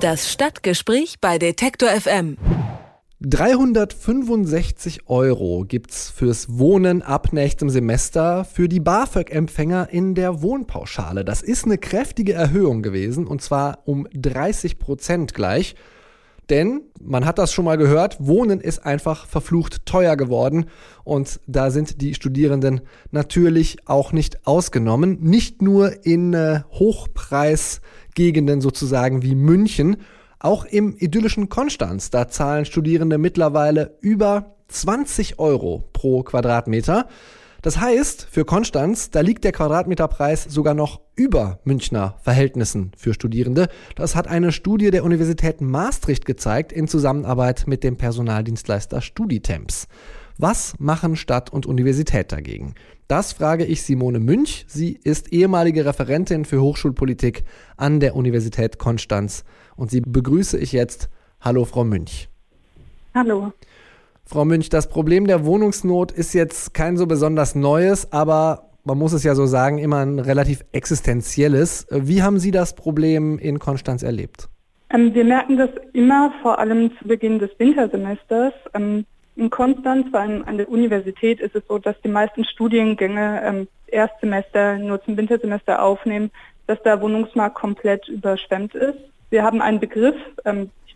Das Stadtgespräch bei Detektor FM. 365 Euro gibt's fürs Wohnen ab nächstem Semester für die BAföG-Empfänger in der Wohnpauschale. Das ist eine kräftige Erhöhung gewesen und zwar um 30 Prozent gleich. Denn man hat das schon mal gehört, Wohnen ist einfach verflucht teuer geworden und da sind die Studierenden natürlich auch nicht ausgenommen. Nicht nur in äh, Hochpreisgegenden sozusagen wie München, auch im idyllischen Konstanz, da zahlen Studierende mittlerweile über 20 Euro pro Quadratmeter. Das heißt, für Konstanz, da liegt der Quadratmeterpreis sogar noch über Münchner Verhältnissen für Studierende. Das hat eine Studie der Universität Maastricht gezeigt in Zusammenarbeit mit dem Personaldienstleister Studitemps. Was machen Stadt und Universität dagegen? Das frage ich Simone Münch. Sie ist ehemalige Referentin für Hochschulpolitik an der Universität Konstanz und sie begrüße ich jetzt. Hallo, Frau Münch. Hallo. Frau Münch, das Problem der Wohnungsnot ist jetzt kein so besonders neues, aber man muss es ja so sagen, immer ein relativ existenzielles. Wie haben Sie das Problem in Konstanz erlebt? Ähm, wir merken das immer, vor allem zu Beginn des Wintersemesters. Ähm, in Konstanz, vor allem an der Universität, ist es so, dass die meisten Studiengänge ähm, Erstsemester nur zum Wintersemester aufnehmen, dass der Wohnungsmarkt komplett überschwemmt ist. Wir haben einen Begriff,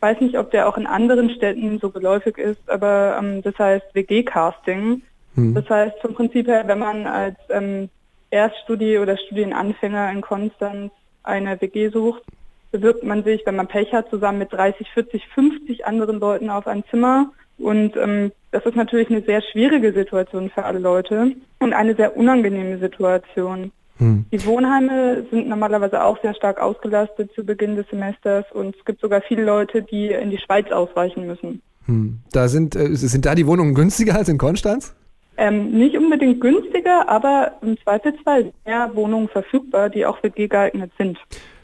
weiß nicht, ob der auch in anderen Städten so geläufig ist, aber ähm, das heißt WG-Casting. Hm. Das heißt vom Prinzip her, wenn man als ähm, Erststudie- oder Studienanfänger in Konstanz eine WG sucht, bewirbt man sich, wenn man Pech hat, zusammen mit 30, 40, 50 anderen Leuten auf ein Zimmer. Und ähm, das ist natürlich eine sehr schwierige Situation für alle Leute und eine sehr unangenehme Situation. Hm. Die Wohnheime sind normalerweise auch sehr stark ausgelastet zu Beginn des Semesters und es gibt sogar viele Leute, die in die Schweiz ausweichen müssen. Hm. Da sind, äh, sind da die Wohnungen günstiger als in Konstanz? Ähm, nicht unbedingt günstiger, aber im Zweifelsfall mehr Wohnungen verfügbar, die auch für G geeignet sind.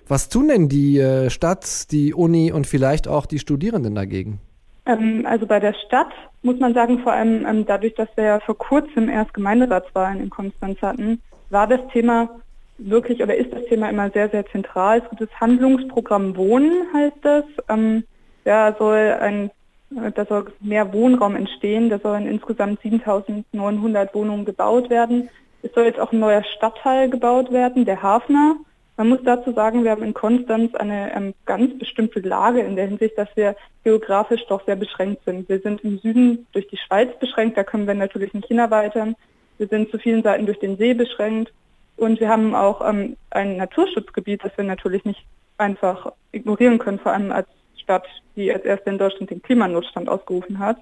Was tun denn die äh, Stadt, die Uni und vielleicht auch die Studierenden dagegen? Ähm, also bei der Stadt muss man sagen, vor allem ähm, dadurch, dass wir ja vor kurzem erst Gemeinderatswahlen in Konstanz hatten, war das Thema wirklich oder ist das Thema immer sehr, sehr zentral. Es gibt das Handlungsprogramm Wohnen, heißt das. Ähm, da soll ein da soll mehr Wohnraum entstehen, da sollen insgesamt 7900 Wohnungen gebaut werden. Es soll jetzt auch ein neuer Stadtteil gebaut werden, der Hafner. Man muss dazu sagen, wir haben in Konstanz eine ähm, ganz bestimmte Lage in der Hinsicht, dass wir geografisch doch sehr beschränkt sind. Wir sind im Süden durch die Schweiz beschränkt, da können wir natürlich nicht hinerweitern. Wir sind zu vielen Seiten durch den See beschränkt und wir haben auch ähm, ein Naturschutzgebiet, das wir natürlich nicht einfach ignorieren können, vor allem als Stadt, die als erste in Deutschland den Klimanotstand ausgerufen hat.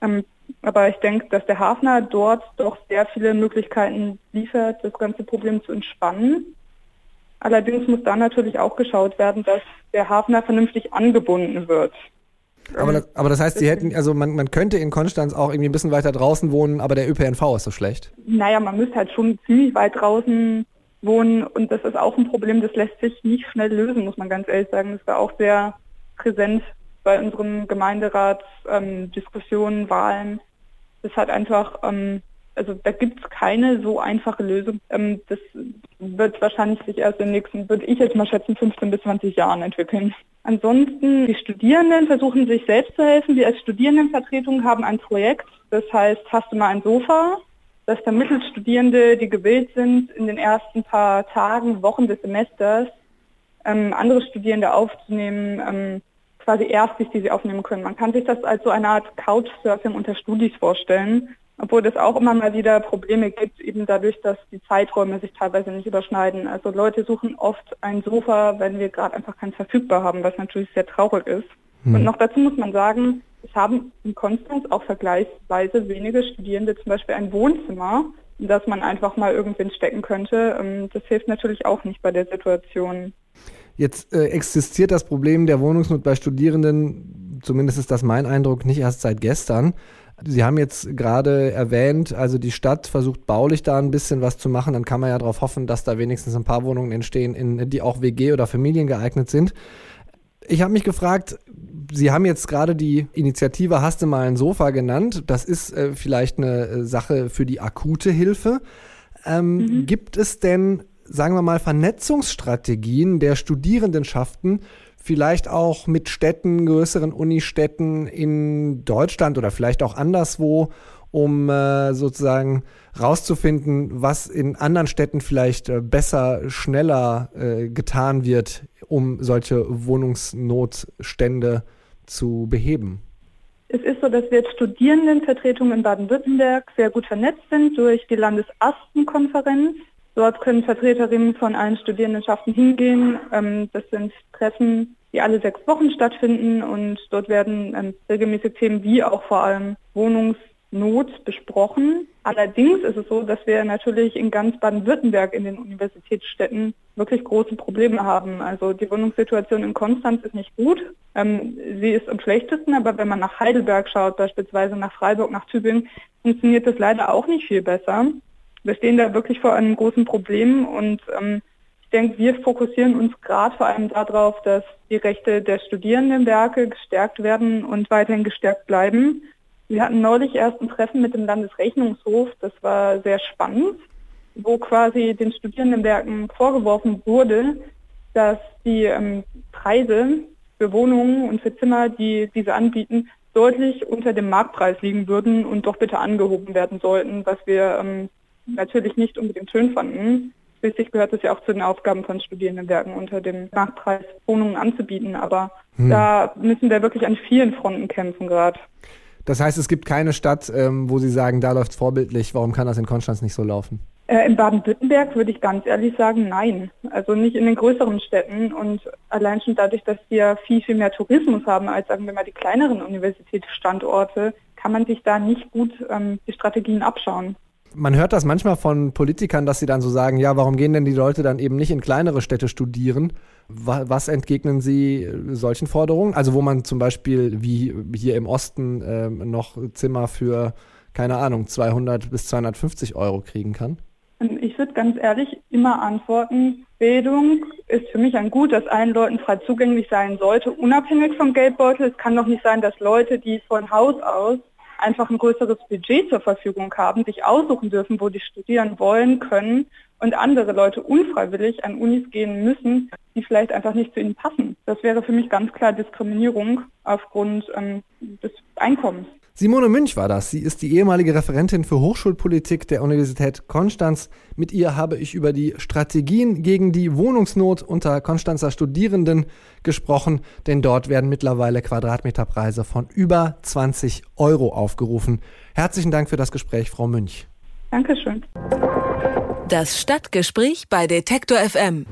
Ähm, aber ich denke, dass der Hafner dort doch sehr viele Möglichkeiten liefert, das ganze Problem zu entspannen. Allerdings muss da natürlich auch geschaut werden, dass der Hafner vernünftig angebunden wird. Aber das, aber das heißt, Sie hätten, also man, man könnte in Konstanz auch irgendwie ein bisschen weiter draußen wohnen, aber der ÖPNV ist so schlecht. Naja, man müsste halt schon ziemlich weit draußen wohnen und das ist auch ein Problem, das lässt sich nicht schnell lösen, muss man ganz ehrlich sagen. Das war auch sehr präsent bei unseren Gemeinderats-Diskussionen, ähm, Wahlen. Das hat einfach, ähm, also da gibt es keine so einfache Lösung. Ähm, das wird wahrscheinlich sich erst in den nächsten, würde ich jetzt mal schätzen, 15 bis 20 Jahren entwickeln. Ansonsten, die Studierenden versuchen sich selbst zu helfen. Wir als Studierendenvertretung haben ein Projekt, das heißt, hast du mal ein Sofa? Das vermittelt Studierende, die gewillt sind, in den ersten paar Tagen, Wochen des Semesters ähm, andere Studierende aufzunehmen, ähm, quasi Erstis, die sie aufnehmen können. Man kann sich das als so eine Art Couchsurfing unter Studis vorstellen obwohl es auch immer mal wieder Probleme gibt, eben dadurch, dass die Zeiträume sich teilweise nicht überschneiden. Also Leute suchen oft ein Sofa, wenn wir gerade einfach keins verfügbar haben, was natürlich sehr traurig ist. Hm. Und noch dazu muss man sagen, es haben in Konstanz auch vergleichsweise wenige Studierende zum Beispiel ein Wohnzimmer, in das man einfach mal irgendwen stecken könnte. Ähm, das hilft natürlich auch nicht bei der Situation. Jetzt äh, existiert das Problem der Wohnungsnot bei Studierenden, zumindest ist das mein Eindruck, nicht erst seit gestern. Sie haben jetzt gerade erwähnt, also die Stadt versucht baulich da ein bisschen was zu machen. Dann kann man ja darauf hoffen, dass da wenigstens ein paar Wohnungen entstehen, in, die auch WG oder Familien geeignet sind. Ich habe mich gefragt, Sie haben jetzt gerade die Initiative Hast du mal ein Sofa genannt. Das ist äh, vielleicht eine äh, Sache für die akute Hilfe. Ähm, mhm. Gibt es denn sagen wir mal, Vernetzungsstrategien der Studierendenschaften vielleicht auch mit Städten, größeren Unistädten in Deutschland oder vielleicht auch anderswo, um äh, sozusagen rauszufinden, was in anderen Städten vielleicht äh, besser, schneller äh, getan wird, um solche Wohnungsnotstände zu beheben? Es ist so, dass wir jetzt Studierendenvertretungen in Baden-Württemberg sehr gut vernetzt sind durch die Landesastenkonferenz. Dort können Vertreterinnen von allen Studierendenschaften hingehen. Ähm, das sind Treffen, die alle sechs Wochen stattfinden und dort werden ähm, regelmäßig Themen wie auch vor allem Wohnungsnot besprochen. Allerdings ist es so, dass wir natürlich in ganz Baden-Württemberg in den Universitätsstädten wirklich große Probleme haben. Also die Wohnungssituation in Konstanz ist nicht gut. Ähm, sie ist am schlechtesten, aber wenn man nach Heidelberg schaut, beispielsweise nach Freiburg, nach Tübingen, funktioniert das leider auch nicht viel besser wir stehen da wirklich vor einem großen Problem und ähm, ich denke, wir fokussieren uns gerade vor allem darauf, dass die Rechte der Studierendenwerke gestärkt werden und weiterhin gestärkt bleiben. Wir hatten neulich erst ein Treffen mit dem Landesrechnungshof, das war sehr spannend, wo quasi den Studierendenwerken vorgeworfen wurde, dass die ähm, Preise für Wohnungen und für Zimmer, die diese anbieten, deutlich unter dem Marktpreis liegen würden und doch bitte angehoben werden sollten, was wir ähm, natürlich nicht unbedingt schön fanden. Schließlich gehört es ja auch zu den Aufgaben von Studierendenwerken, unter dem Marktpreis Wohnungen anzubieten. Aber hm. da müssen wir wirklich an vielen Fronten kämpfen gerade. Das heißt, es gibt keine Stadt, ähm, wo Sie sagen, da läuft es vorbildlich. Warum kann das in Konstanz nicht so laufen? Äh, in Baden-Württemberg würde ich ganz ehrlich sagen, nein. Also nicht in den größeren Städten. Und allein schon dadurch, dass wir viel, viel mehr Tourismus haben als, sagen wir mal, die kleineren Universitätsstandorte, kann man sich da nicht gut ähm, die Strategien abschauen. Man hört das manchmal von Politikern, dass sie dann so sagen, ja, warum gehen denn die Leute dann eben nicht in kleinere Städte studieren? Was entgegnen Sie äh, solchen Forderungen? Also wo man zum Beispiel wie hier im Osten äh, noch Zimmer für, keine Ahnung, 200 bis 250 Euro kriegen kann? Ich würde ganz ehrlich immer antworten, Bildung ist für mich ein Gut, das allen Leuten frei zugänglich sein sollte, unabhängig vom Geldbeutel. Es kann doch nicht sein, dass Leute, die von Haus aus einfach ein größeres Budget zur Verfügung haben, sich aussuchen dürfen, wo die studieren wollen, können und andere Leute unfreiwillig an Unis gehen müssen, die vielleicht einfach nicht zu ihnen passen. Das wäre für mich ganz klar Diskriminierung aufgrund ähm, des Einkommens. Simone Münch war das. Sie ist die ehemalige Referentin für Hochschulpolitik der Universität Konstanz. Mit ihr habe ich über die Strategien gegen die Wohnungsnot unter Konstanzer Studierenden gesprochen, denn dort werden mittlerweile Quadratmeterpreise von über 20 Euro aufgerufen. Herzlichen Dank für das Gespräch, Frau Münch. Dankeschön. Das Stadtgespräch bei Detektor FM.